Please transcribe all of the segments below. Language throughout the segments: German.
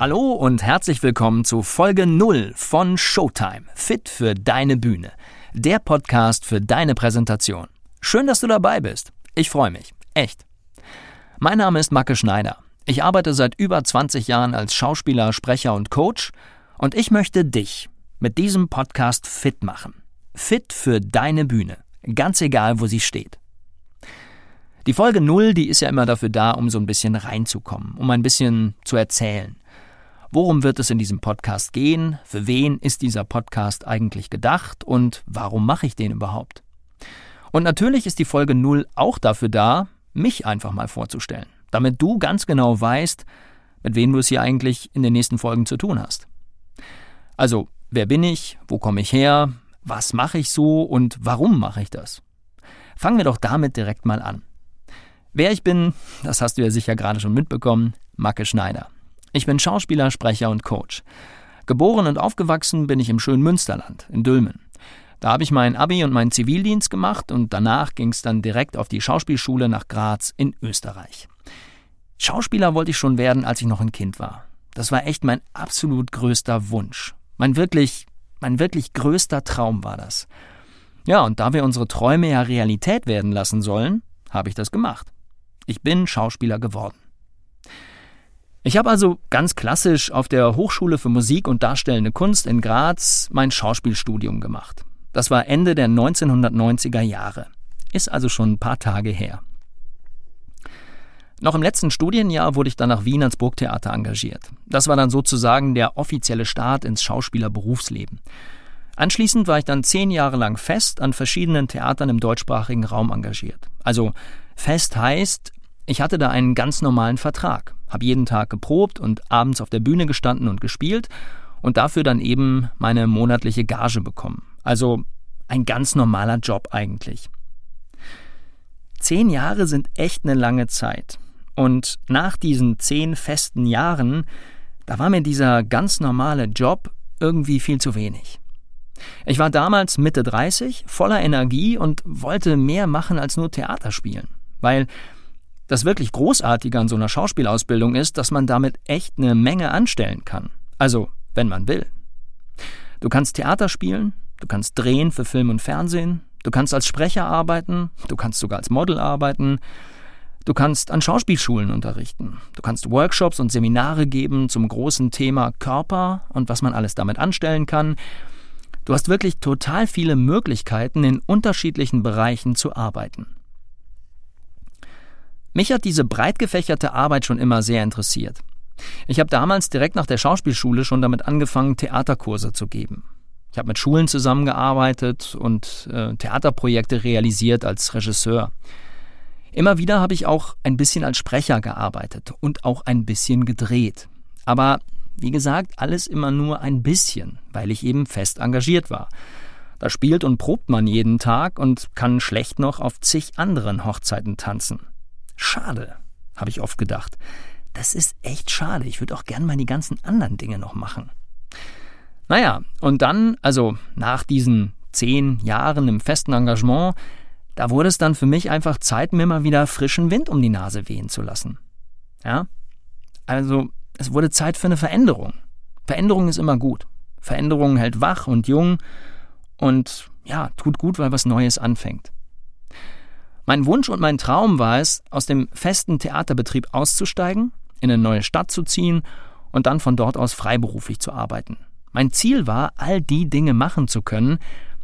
Hallo und herzlich willkommen zu Folge 0 von Showtime. Fit für deine Bühne. Der Podcast für deine Präsentation. Schön, dass du dabei bist. Ich freue mich. Echt. Mein Name ist Macke Schneider. Ich arbeite seit über 20 Jahren als Schauspieler, Sprecher und Coach und ich möchte dich mit diesem Podcast fit machen. Fit für deine Bühne. Ganz egal, wo sie steht. Die Folge 0, die ist ja immer dafür da, um so ein bisschen reinzukommen, um ein bisschen zu erzählen. Worum wird es in diesem Podcast gehen? Für wen ist dieser Podcast eigentlich gedacht? Und warum mache ich den überhaupt? Und natürlich ist die Folge 0 auch dafür da, mich einfach mal vorzustellen, damit du ganz genau weißt, mit wem du es hier eigentlich in den nächsten Folgen zu tun hast. Also, wer bin ich? Wo komme ich her? Was mache ich so und warum mache ich das? Fangen wir doch damit direkt mal an. Wer ich bin, das hast du ja sicher gerade schon mitbekommen, Macke Schneider. Ich bin Schauspieler, Sprecher und Coach. Geboren und aufgewachsen bin ich im schönen Münsterland, in Dülmen. Da habe ich mein Abi und meinen Zivildienst gemacht und danach ging es dann direkt auf die Schauspielschule nach Graz in Österreich. Schauspieler wollte ich schon werden, als ich noch ein Kind war. Das war echt mein absolut größter Wunsch. Mein wirklich, mein wirklich größter Traum war das. Ja, und da wir unsere Träume ja Realität werden lassen sollen, habe ich das gemacht. Ich bin Schauspieler geworden. Ich habe also ganz klassisch auf der Hochschule für Musik und Darstellende Kunst in Graz mein Schauspielstudium gemacht. Das war Ende der 1990er Jahre. Ist also schon ein paar Tage her. Noch im letzten Studienjahr wurde ich dann nach Wien ans Burgtheater engagiert. Das war dann sozusagen der offizielle Start ins Schauspielerberufsleben. Anschließend war ich dann zehn Jahre lang fest an verschiedenen Theatern im deutschsprachigen Raum engagiert. Also fest heißt, ich hatte da einen ganz normalen Vertrag, habe jeden Tag geprobt und abends auf der Bühne gestanden und gespielt und dafür dann eben meine monatliche Gage bekommen. Also ein ganz normaler Job eigentlich. Zehn Jahre sind echt eine lange Zeit. Und nach diesen zehn festen Jahren, da war mir dieser ganz normale Job irgendwie viel zu wenig. Ich war damals Mitte 30, voller Energie und wollte mehr machen als nur Theater spielen. Weil das wirklich Großartige an so einer Schauspielausbildung ist, dass man damit echt eine Menge anstellen kann. Also, wenn man will. Du kannst Theater spielen, du kannst drehen für Film und Fernsehen, du kannst als Sprecher arbeiten, du kannst sogar als Model arbeiten, du kannst an Schauspielschulen unterrichten, du kannst Workshops und Seminare geben zum großen Thema Körper und was man alles damit anstellen kann. Du hast wirklich total viele Möglichkeiten, in unterschiedlichen Bereichen zu arbeiten. Mich hat diese breit gefächerte Arbeit schon immer sehr interessiert. Ich habe damals direkt nach der Schauspielschule schon damit angefangen, Theaterkurse zu geben. Ich habe mit Schulen zusammengearbeitet und äh, Theaterprojekte realisiert als Regisseur. Immer wieder habe ich auch ein bisschen als Sprecher gearbeitet und auch ein bisschen gedreht. Aber wie gesagt, alles immer nur ein bisschen, weil ich eben fest engagiert war. Da spielt und probt man jeden Tag und kann schlecht noch auf zig anderen Hochzeiten tanzen. Schade, habe ich oft gedacht. Das ist echt schade. Ich würde auch gern mal die ganzen anderen Dinge noch machen. Naja, und dann, also nach diesen zehn Jahren im festen Engagement, da wurde es dann für mich einfach Zeit, mir mal wieder frischen Wind um die Nase wehen zu lassen. Ja? Also, es wurde Zeit für eine Veränderung. Veränderung ist immer gut. Veränderung hält wach und jung und ja, tut gut, weil was Neues anfängt. Mein Wunsch und mein Traum war es, aus dem festen Theaterbetrieb auszusteigen, in eine neue Stadt zu ziehen und dann von dort aus freiberuflich zu arbeiten. Mein Ziel war, all die Dinge machen zu können,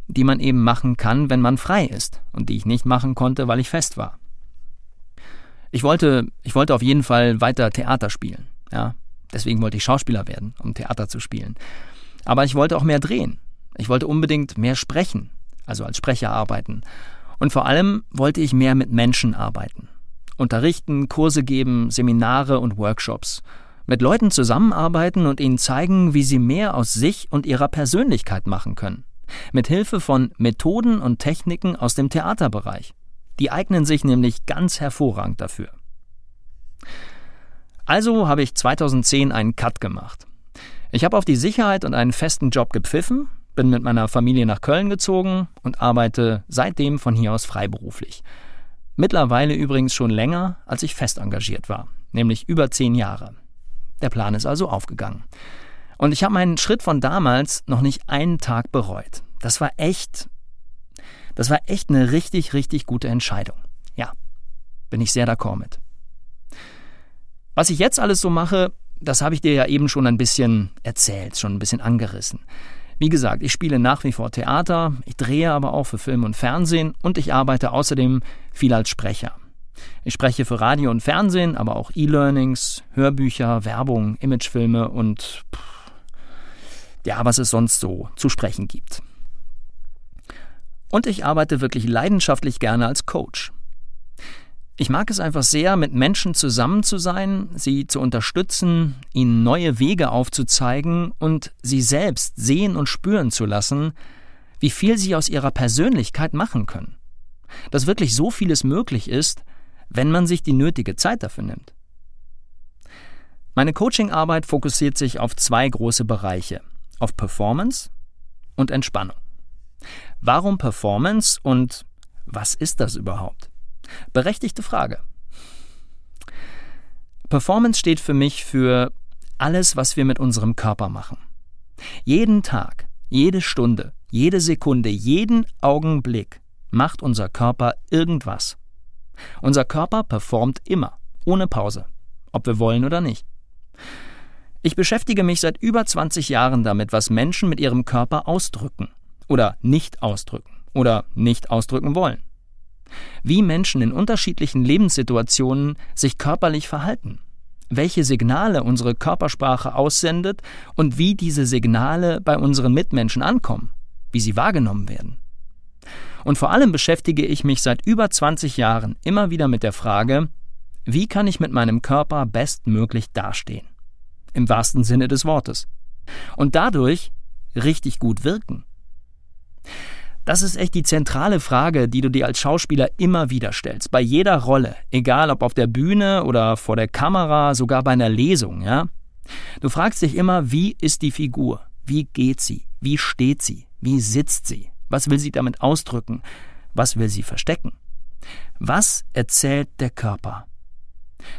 die man eben machen kann, wenn man frei ist und die ich nicht machen konnte, weil ich fest war. Ich wollte, ich wollte auf jeden Fall weiter Theater spielen. Ja, deswegen wollte ich Schauspieler werden, um Theater zu spielen. Aber ich wollte auch mehr drehen. Ich wollte unbedingt mehr sprechen, also als Sprecher arbeiten und vor allem wollte ich mehr mit Menschen arbeiten. Unterrichten, Kurse geben, Seminare und Workshops. Mit Leuten zusammenarbeiten und ihnen zeigen, wie sie mehr aus sich und ihrer Persönlichkeit machen können. Mit Hilfe von Methoden und Techniken aus dem Theaterbereich. Die eignen sich nämlich ganz hervorragend dafür. Also habe ich 2010 einen Cut gemacht. Ich habe auf die Sicherheit und einen festen Job gepfiffen, bin mit meiner Familie nach Köln gezogen und arbeite seitdem von hier aus freiberuflich. Mittlerweile übrigens schon länger, als ich fest engagiert war, nämlich über zehn Jahre. Der Plan ist also aufgegangen. Und ich habe meinen Schritt von damals noch nicht einen Tag bereut. Das war echt, das war echt eine richtig, richtig gute Entscheidung. Ja, bin ich sehr d'accord mit. Was ich jetzt alles so mache, das habe ich dir ja eben schon ein bisschen erzählt, schon ein bisschen angerissen. Wie gesagt, ich spiele nach wie vor Theater, ich drehe aber auch für Film und Fernsehen und ich arbeite außerdem viel als Sprecher. Ich spreche für Radio und Fernsehen, aber auch E-Learnings, Hörbücher, Werbung, Imagefilme und pff, ja, was es sonst so zu sprechen gibt. Und ich arbeite wirklich leidenschaftlich gerne als Coach. Ich mag es einfach sehr, mit Menschen zusammen zu sein, sie zu unterstützen, ihnen neue Wege aufzuzeigen und sie selbst sehen und spüren zu lassen, wie viel sie aus ihrer Persönlichkeit machen können. Dass wirklich so vieles möglich ist, wenn man sich die nötige Zeit dafür nimmt. Meine Coachingarbeit fokussiert sich auf zwei große Bereiche, auf Performance und Entspannung. Warum Performance und was ist das überhaupt? Berechtigte Frage. Performance steht für mich für alles, was wir mit unserem Körper machen. Jeden Tag, jede Stunde, jede Sekunde, jeden Augenblick macht unser Körper irgendwas. Unser Körper performt immer, ohne Pause, ob wir wollen oder nicht. Ich beschäftige mich seit über 20 Jahren damit, was Menschen mit ihrem Körper ausdrücken oder nicht ausdrücken oder nicht ausdrücken wollen wie Menschen in unterschiedlichen Lebenssituationen sich körperlich verhalten, welche Signale unsere Körpersprache aussendet und wie diese Signale bei unseren Mitmenschen ankommen, wie sie wahrgenommen werden. Und vor allem beschäftige ich mich seit über 20 Jahren immer wieder mit der Frage, wie kann ich mit meinem Körper bestmöglich dastehen? Im wahrsten Sinne des Wortes. Und dadurch richtig gut wirken. Das ist echt die zentrale Frage, die du dir als Schauspieler immer wieder stellst. Bei jeder Rolle. Egal ob auf der Bühne oder vor der Kamera, sogar bei einer Lesung, ja? Du fragst dich immer, wie ist die Figur? Wie geht sie? Wie steht sie? Wie sitzt sie? Was will sie damit ausdrücken? Was will sie verstecken? Was erzählt der Körper?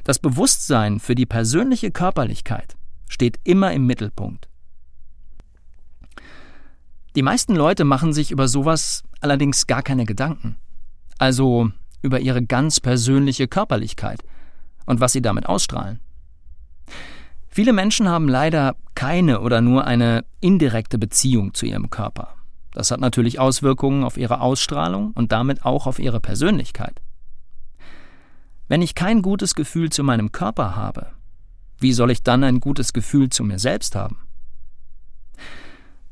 Das Bewusstsein für die persönliche Körperlichkeit steht immer im Mittelpunkt. Die meisten Leute machen sich über sowas allerdings gar keine Gedanken. Also über ihre ganz persönliche Körperlichkeit und was sie damit ausstrahlen. Viele Menschen haben leider keine oder nur eine indirekte Beziehung zu ihrem Körper. Das hat natürlich Auswirkungen auf ihre Ausstrahlung und damit auch auf ihre Persönlichkeit. Wenn ich kein gutes Gefühl zu meinem Körper habe, wie soll ich dann ein gutes Gefühl zu mir selbst haben?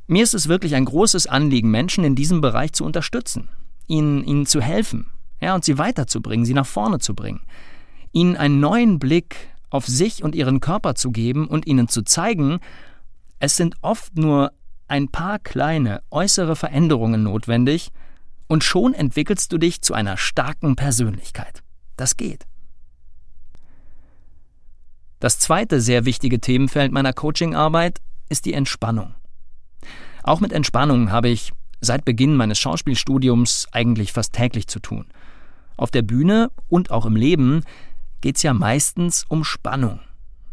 Mir ist es wirklich ein großes Anliegen, Menschen in diesem Bereich zu unterstützen, ihnen, ihnen zu helfen, ja, und sie weiterzubringen, sie nach vorne zu bringen, ihnen einen neuen Blick auf sich und ihren Körper zu geben und ihnen zu zeigen, es sind oft nur ein paar kleine äußere Veränderungen notwendig, und schon entwickelst du dich zu einer starken Persönlichkeit. Das geht. Das zweite sehr wichtige Themenfeld meiner Coachingarbeit ist die Entspannung. Auch mit Entspannung habe ich seit Beginn meines Schauspielstudiums eigentlich fast täglich zu tun. Auf der Bühne und auch im Leben geht es ja meistens um Spannung.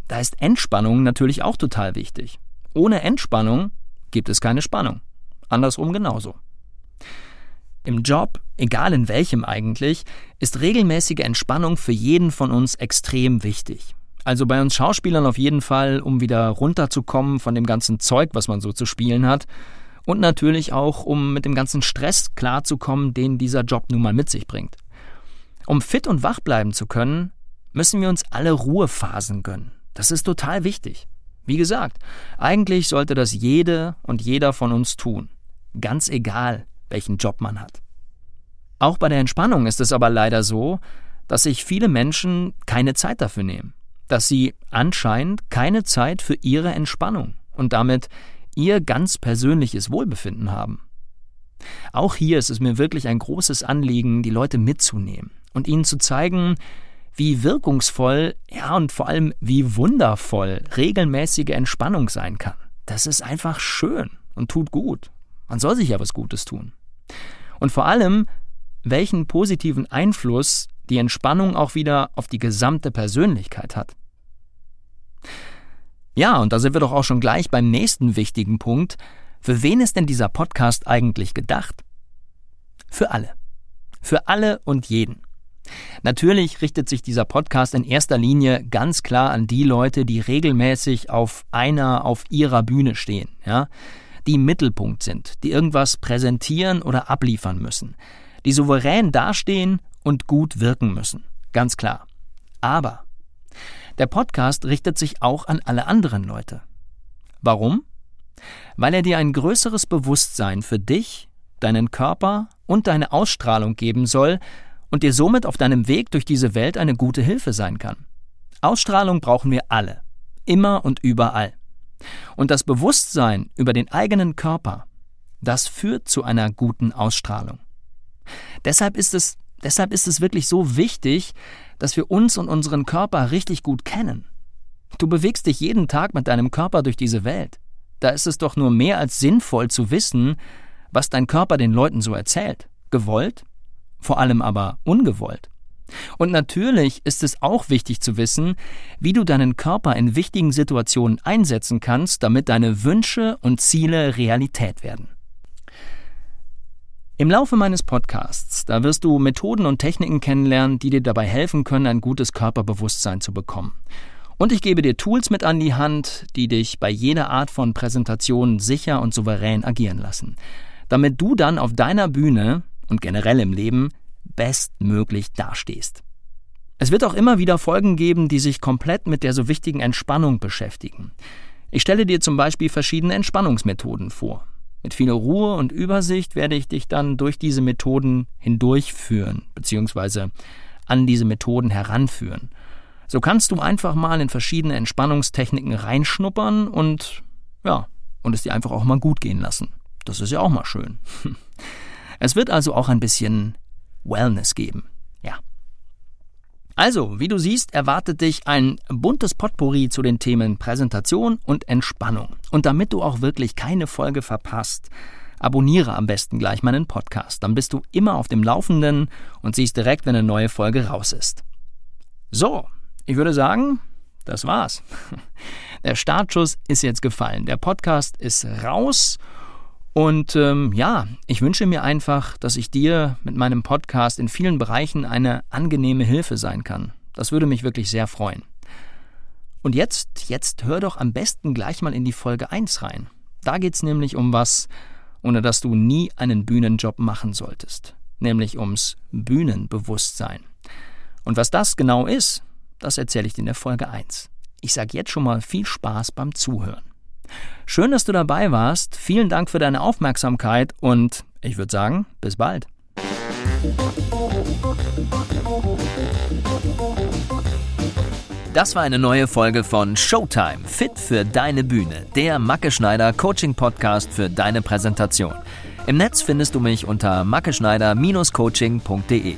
Da ist Entspannung natürlich auch total wichtig. Ohne Entspannung gibt es keine Spannung. Andersrum genauso. Im Job, egal in welchem eigentlich, ist regelmäßige Entspannung für jeden von uns extrem wichtig. Also bei uns Schauspielern auf jeden Fall, um wieder runterzukommen von dem ganzen Zeug, was man so zu spielen hat. Und natürlich auch, um mit dem ganzen Stress klarzukommen, den dieser Job nun mal mit sich bringt. Um fit und wach bleiben zu können, müssen wir uns alle Ruhephasen gönnen. Das ist total wichtig. Wie gesagt, eigentlich sollte das jede und jeder von uns tun. Ganz egal, welchen Job man hat. Auch bei der Entspannung ist es aber leider so, dass sich viele Menschen keine Zeit dafür nehmen. Dass sie anscheinend keine Zeit für ihre Entspannung und damit ihr ganz persönliches Wohlbefinden haben. Auch hier ist es mir wirklich ein großes Anliegen, die Leute mitzunehmen und ihnen zu zeigen, wie wirkungsvoll, ja und vor allem wie wundervoll regelmäßige Entspannung sein kann. Das ist einfach schön und tut gut. Man soll sich ja was Gutes tun. Und vor allem, welchen positiven Einfluss die Entspannung auch wieder auf die gesamte Persönlichkeit hat. Ja, und da sind wir doch auch schon gleich beim nächsten wichtigen Punkt. Für wen ist denn dieser Podcast eigentlich gedacht? Für alle. Für alle und jeden. Natürlich richtet sich dieser Podcast in erster Linie ganz klar an die Leute, die regelmäßig auf einer, auf ihrer Bühne stehen, ja, die im Mittelpunkt sind, die irgendwas präsentieren oder abliefern müssen, die souverän dastehen und gut wirken müssen. Ganz klar. Aber der Podcast richtet sich auch an alle anderen Leute. Warum? Weil er dir ein größeres Bewusstsein für dich, deinen Körper und deine Ausstrahlung geben soll und dir somit auf deinem Weg durch diese Welt eine gute Hilfe sein kann. Ausstrahlung brauchen wir alle, immer und überall. Und das Bewusstsein über den eigenen Körper, das führt zu einer guten Ausstrahlung. Deshalb ist es Deshalb ist es wirklich so wichtig, dass wir uns und unseren Körper richtig gut kennen. Du bewegst dich jeden Tag mit deinem Körper durch diese Welt. Da ist es doch nur mehr als sinnvoll zu wissen, was dein Körper den Leuten so erzählt. Gewollt, vor allem aber ungewollt. Und natürlich ist es auch wichtig zu wissen, wie du deinen Körper in wichtigen Situationen einsetzen kannst, damit deine Wünsche und Ziele Realität werden. Im Laufe meines Podcasts, da wirst du Methoden und Techniken kennenlernen, die dir dabei helfen können, ein gutes Körperbewusstsein zu bekommen. Und ich gebe dir Tools mit an die Hand, die dich bei jeder Art von Präsentation sicher und souverän agieren lassen, damit du dann auf deiner Bühne und generell im Leben bestmöglich dastehst. Es wird auch immer wieder Folgen geben, die sich komplett mit der so wichtigen Entspannung beschäftigen. Ich stelle dir zum Beispiel verschiedene Entspannungsmethoden vor. Mit viel Ruhe und Übersicht werde ich dich dann durch diese Methoden hindurchführen, beziehungsweise an diese Methoden heranführen. So kannst du einfach mal in verschiedene Entspannungstechniken reinschnuppern und ja, und es dir einfach auch mal gut gehen lassen. Das ist ja auch mal schön. Es wird also auch ein bisschen Wellness geben. Also, wie du siehst, erwartet dich ein buntes Potpourri zu den Themen Präsentation und Entspannung. Und damit du auch wirklich keine Folge verpasst, abonniere am besten gleich meinen Podcast. Dann bist du immer auf dem Laufenden und siehst direkt, wenn eine neue Folge raus ist. So, ich würde sagen, das war's. Der Startschuss ist jetzt gefallen. Der Podcast ist raus und ähm, ja, ich wünsche mir einfach, dass ich dir mit meinem Podcast in vielen Bereichen eine angenehme Hilfe sein kann. Das würde mich wirklich sehr freuen. Und jetzt, jetzt hör doch am besten gleich mal in die Folge 1 rein. Da geht's nämlich um was, ohne dass du nie einen Bühnenjob machen solltest. Nämlich ums Bühnenbewusstsein. Und was das genau ist, das erzähle ich dir in der Folge 1. Ich sage jetzt schon mal viel Spaß beim Zuhören. Schön, dass du dabei warst. Vielen Dank für deine Aufmerksamkeit und ich würde sagen, bis bald. Das war eine neue Folge von Showtime, fit für deine Bühne, der Macke Schneider Coaching Podcast für deine Präsentation. Im Netz findest du mich unter mackeschneider-coaching.de.